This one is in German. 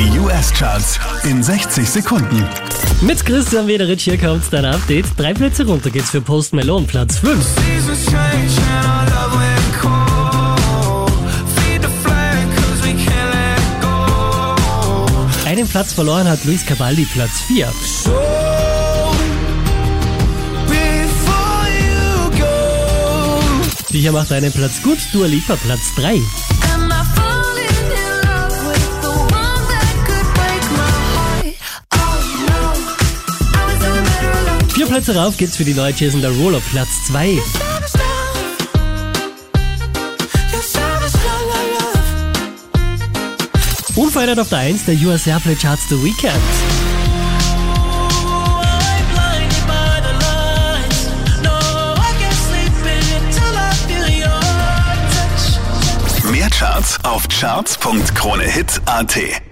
Die US-Charts in 60 Sekunden. Mit Christian Wederitsch hier kommt dein Update. Drei Plätze runter geht's für Post Malone, Platz 5. Seasons change and our love went cold. Feed the flag cause we can't let go. Einen Platz verloren hat Luis Cabaldi, Platz 4. So before you go. Die hier macht einen Platz gut, Dua Lipa, Platz 3. Plätze rauf geht's für die Platz 2. Savage love. Your savage love, love, love. Unverändert auf der 1 der US Airplay Charts The Weekend. Mehr Charts auf charts.kronehit.at.